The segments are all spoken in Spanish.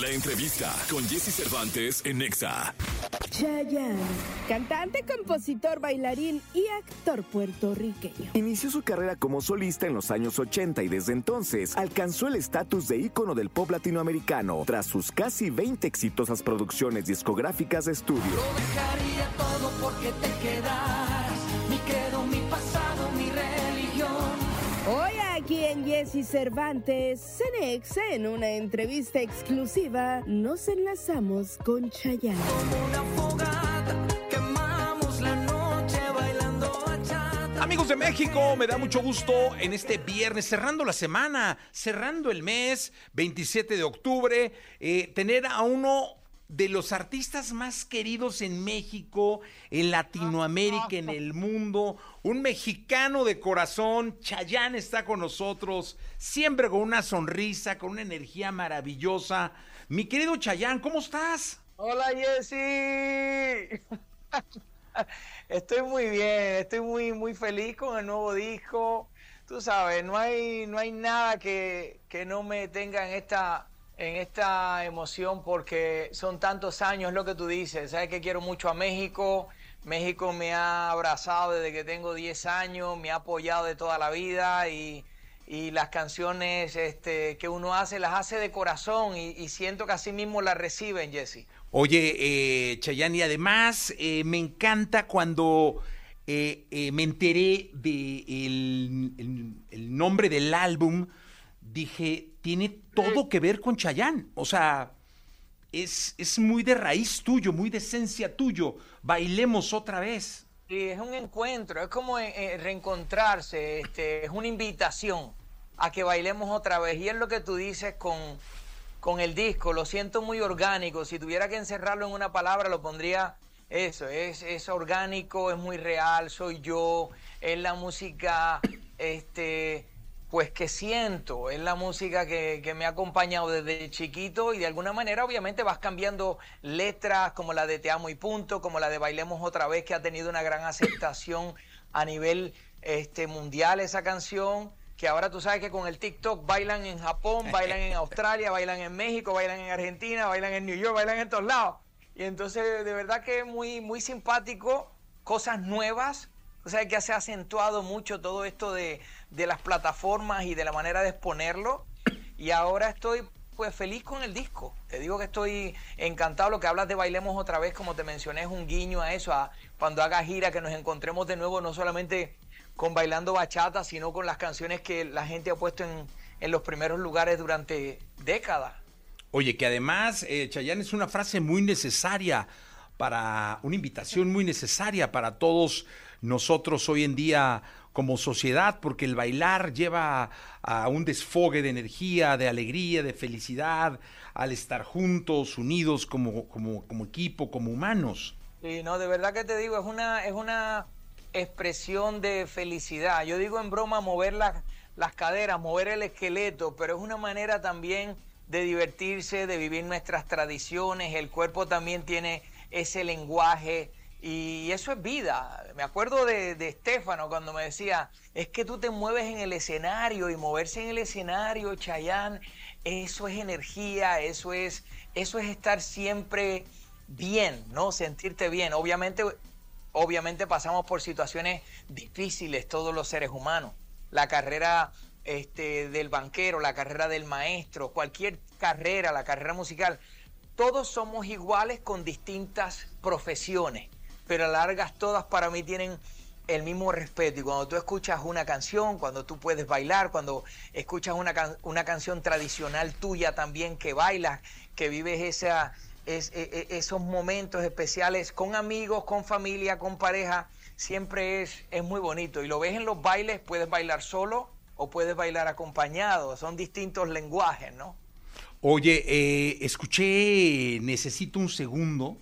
La entrevista con Jesse Cervantes en Nexa. Chayanne, cantante, compositor, bailarín y actor puertorriqueño. Inició su carrera como solista en los años 80 y desde entonces alcanzó el estatus de ícono del pop latinoamericano tras sus casi 20 exitosas producciones discográficas de estudio. Lo dejaría todo porque te quedas. Mi credo, mi pasado, mi religión. Hoy aquí en Jesse Cervantes, Cenex, en una entrevista exclusiva, nos enlazamos con Chayanne. Como una fogata, quemamos la noche bailando bachata. Amigos de México, me da mucho gusto en este viernes, cerrando la semana, cerrando el mes, 27 de octubre, eh, tener a uno de los artistas más queridos en México, en Latinoamérica, en el mundo, un mexicano de corazón, Chayanne está con nosotros, siempre con una sonrisa, con una energía maravillosa. Mi querido Chayanne, ¿cómo estás? Hola Jessy. Estoy muy bien, estoy muy muy feliz con el nuevo disco. Tú sabes, no hay no hay nada que, que no me tenga en esta en esta emoción porque son tantos años lo que tú dices. Sabes que quiero mucho a México. México me ha abrazado desde que tengo 10 años, me ha apoyado de toda la vida y, y las canciones este, que uno hace las hace de corazón y, siento que así mismo las reciben, Jesse. Oye, eh, Chayanne, y además eh, me encanta cuando eh, eh, me enteré de el, el- el nombre del álbum, dije, tiene todo que ver con Chayanne. O sea, es, es muy de raíz tuyo, muy de esencia tuyo. Bailemos otra vez. Sí, es un encuentro, es como eh, eh, reencontrarse, este, es una invitación a que bailemos otra vez. Y es lo que tú dices con, con el disco, lo siento muy orgánico. Si tuviera que encerrarlo en una palabra, lo pondría eso, es, es orgánico, es muy real, soy yo, es la música, este, pues que siento, es la música que, que me ha acompañado desde chiquito y de alguna manera obviamente vas cambiando letras como la de Te amo y punto, como la de Bailemos otra vez que ha tenido una gran aceptación a nivel este, mundial esa canción, que ahora tú sabes que con el TikTok bailan en Japón, bailan en Australia, bailan en México, bailan en Argentina, bailan en New York, bailan en todos lados. Y entonces de verdad que es muy, muy simpático, cosas nuevas, o sea que se ha acentuado mucho todo esto de, de las plataformas y de la manera de exponerlo. Y ahora estoy pues feliz con el disco. Te digo que estoy encantado. Lo que hablas de Bailemos otra vez, como te mencioné, es un guiño a eso, a cuando haga gira, que nos encontremos de nuevo, no solamente con Bailando Bachata, sino con las canciones que la gente ha puesto en, en los primeros lugares durante décadas. Oye, que además, eh, Chayanne es una frase muy necesaria para, una invitación muy necesaria para todos nosotros hoy en día como sociedad, porque el bailar lleva a un desfogue de energía, de alegría, de felicidad, al estar juntos, unidos como, como, equipo, como humanos. Sí, no, de verdad que te digo, es una, es una expresión de felicidad. Yo digo en broma mover las, las caderas, mover el esqueleto, pero es una manera también de divertirse, de vivir nuestras tradiciones. El cuerpo también tiene ese lenguaje y eso es vida. Me acuerdo de, de Estefano cuando me decía, es que tú te mueves en el escenario y moverse en el escenario, Chayán, eso es energía, eso es, eso es estar siempre bien, ¿no? Sentirte bien. Obviamente, obviamente pasamos por situaciones difíciles todos los seres humanos. La carrera este, del banquero, la carrera del maestro, cualquier carrera, la carrera musical, todos somos iguales con distintas profesiones, pero a largas todas para mí tienen el mismo respeto. Y cuando tú escuchas una canción, cuando tú puedes bailar, cuando escuchas una, una canción tradicional tuya también que bailas, que vives esa, es- e- e- esos momentos especiales con amigos, con familia, con pareja, siempre es, es muy bonito. Y lo ves en los bailes, puedes bailar solo o puedes bailar acompañado. Son distintos lenguajes, ¿no? Oye, eh, escuché Necesito un segundo.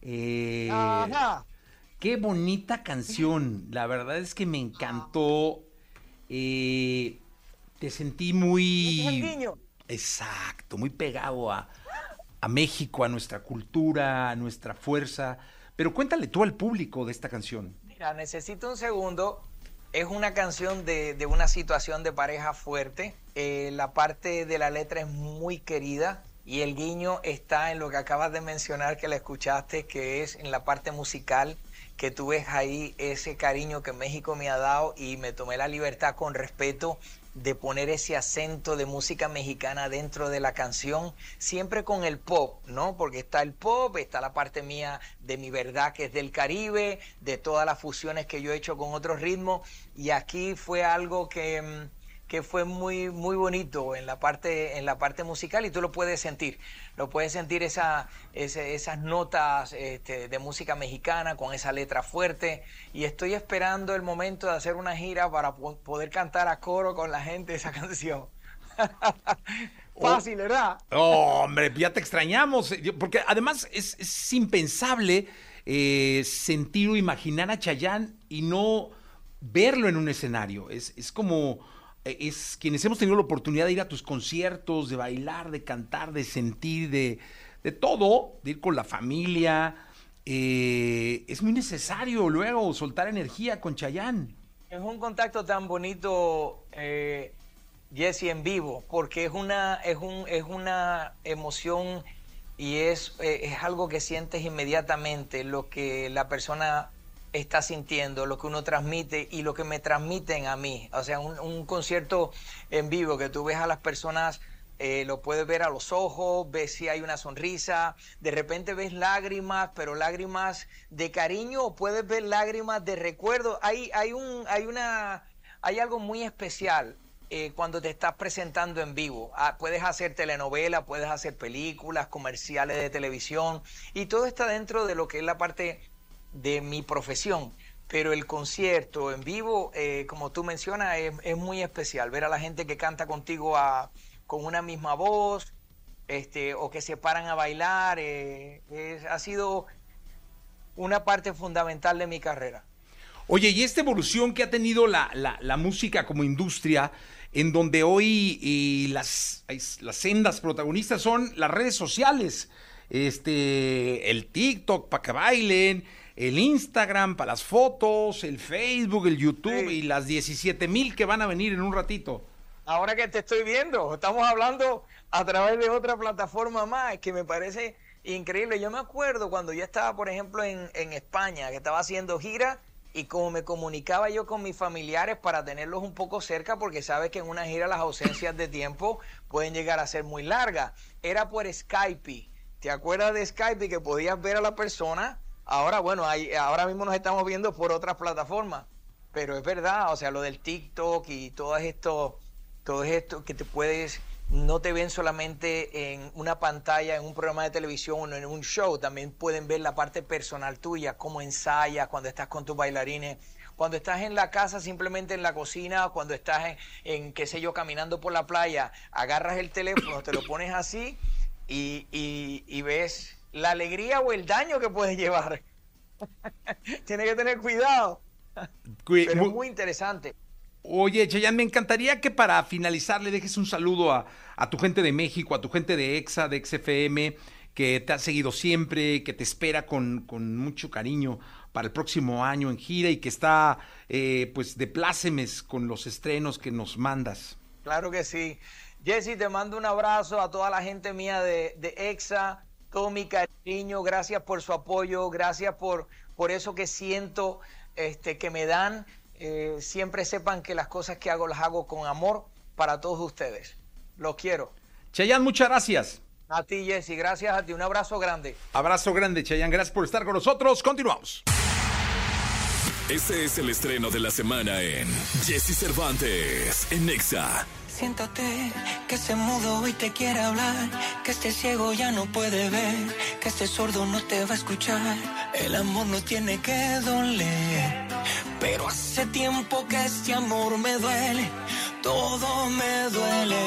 Eh, Ajá. Qué bonita canción. La verdad es que me encantó. Eh, te sentí muy. Exacto, muy pegado a, a México, a nuestra cultura, a nuestra fuerza. Pero cuéntale tú al público de esta canción. Mira, necesito un segundo. Es una canción de, de una situación de pareja fuerte. Eh, la parte de la letra es muy querida. Y el guiño está en lo que acabas de mencionar que la escuchaste, que es en la parte musical, que tú ves ahí ese cariño que México me ha dado y me tomé la libertad con respeto de poner ese acento de música mexicana dentro de la canción, siempre con el pop, ¿no? Porque está el pop, está la parte mía de mi verdad que es del Caribe, de todas las fusiones que yo he hecho con otros ritmos, y aquí fue algo que mm, que fue muy muy bonito en la parte en la parte musical y tú lo puedes sentir. Lo puedes sentir esa, esas notas este, de música mexicana con esa letra fuerte. Y estoy esperando el momento de hacer una gira para poder cantar a coro con la gente esa canción. Fácil verdad oh, hombre ya te extrañamos porque además es, impensable eh, sentir o imaginar a Chayán y no verlo en un escenario. Es, es como eh, es quienes hemos tenido la oportunidad de ir a tus conciertos, de bailar, de cantar, de sentir, de, de todo, de ir con la familia. Eh, es muy necesario luego soltar energía con Chayán. Es un contacto tan bonito, eh, Jesse, en vivo, porque es una, es un, es una emoción y es, es algo que sientes inmediatamente, lo que la persona está sintiendo, lo que uno transmite y lo que me transmiten a mí. O sea, un, concierto en vivo que tú ves a las personas, eh, lo puedes ver a los ojos, ves si hay una sonrisa, de repente ves lágrimas, pero lágrimas de cariño o puedes ver lágrimas de recuerdo. Hay, hay, un, hay, una, hay algo muy especial eh, cuando te estás presentando en vivo. Ah, puedes hacer telenovela, puedes hacer películas, comerciales de televisión y todo está dentro de lo que es la parte de mi profesión. Pero el concierto en vivo, eh, como tú mencionas, es, muy especial. Ver a la gente que canta contigo con una misma voz, este, o que se paran a bailar, eh, ha sido una parte fundamental de mi carrera. Oye, y esta evolución que ha tenido la, música como industria, en donde hoy y las, las sendas protagonistas son las redes sociales, este, el TikTok para que bailen, el Instagram para las fotos, el Facebook, el YouTube y las 17 mil que van a venir en un ratito. Ahora que te estoy viendo, estamos hablando a través de otra plataforma más que me parece increíble. Yo me acuerdo cuando yo estaba, por ejemplo, en, en España, que estaba haciendo gira y como me comunicaba yo con mis familiares para tenerlos un poco cerca, porque sabes que en una gira las ausencias de tiempo pueden llegar a ser muy largas. Era por Skype. ¿Te acuerdas de Skype que podías ver a la persona? Ahora, bueno, hay, ahora mismo nos estamos viendo por otras plataformas, pero es verdad, o sea, lo del TikTok y todo esto, todo esto que te puedes, no te ven solamente en una pantalla, en un programa de televisión o en un show, también pueden ver la parte personal tuya, cómo ensayas cuando estás con tus bailarines, cuando estás en la casa, simplemente en la cocina, cuando estás en, en, qué sé yo, caminando por la playa, agarras el teléfono, te lo pones así y, y, y ves la alegría o el daño que puede llevar. Tiene que tener cuidado. Pero es muy interesante. Oye, Chayanne, me encantaría que para finalizar le dejes un saludo a, tu gente de México, a tu gente de EXA, de XFM, que te ha seguido siempre, que te espera con, mucho cariño para el próximo año en gira y que está eh, pues de plácemes con los estrenos que nos mandas. Claro que sí. Jesse, te mando un abrazo a toda la gente mía de, de EXA, todo mi cariño, gracias por su apoyo, gracias por, por eso que siento este, que me dan. Eh, siempre sepan que las cosas que hago las hago con amor para todos ustedes. Los quiero. Chayanne, muchas gracias. A ti, Jesse, gracias a ti. Un abrazo grande. Abrazo grande, Chayanne. Gracias por estar con nosotros. Continuamos. Este es el estreno de la semana en Jesse Cervantes en Nexa. Siéntate, que se mudo y te quiere hablar, que este ciego ya no puede ver, que este sordo no te va a escuchar. El amor no tiene que doler, pero hace tiempo que este amor me duele, todo me duele.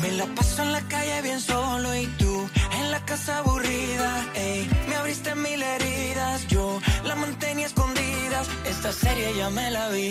Me la paso en la calle bien solo y tú en la casa aburrida, ey, me abriste mil heridas, yo la mantenía escondidas, esta serie ya me la vi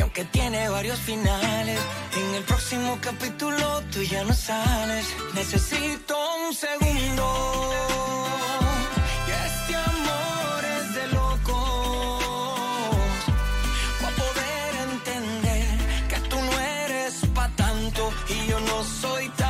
y aunque tiene varios finales, en el próximo capítulo tú ya no sales. Necesito un segundo. Y este amor es de locos. Para poder entender que tú no eres pa' tanto y yo no soy tan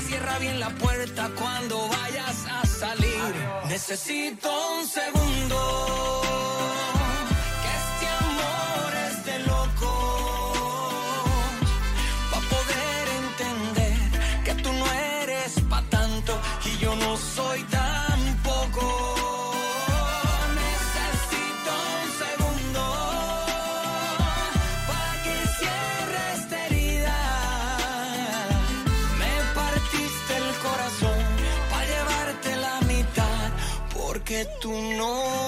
Cierra bien la puerta cuando vayas a salir. Necesito un segundo. Que este amor es de locos. Pa' poder entender que tú no eres pa' tanto y yo no soy tampoco. Tú no tenías.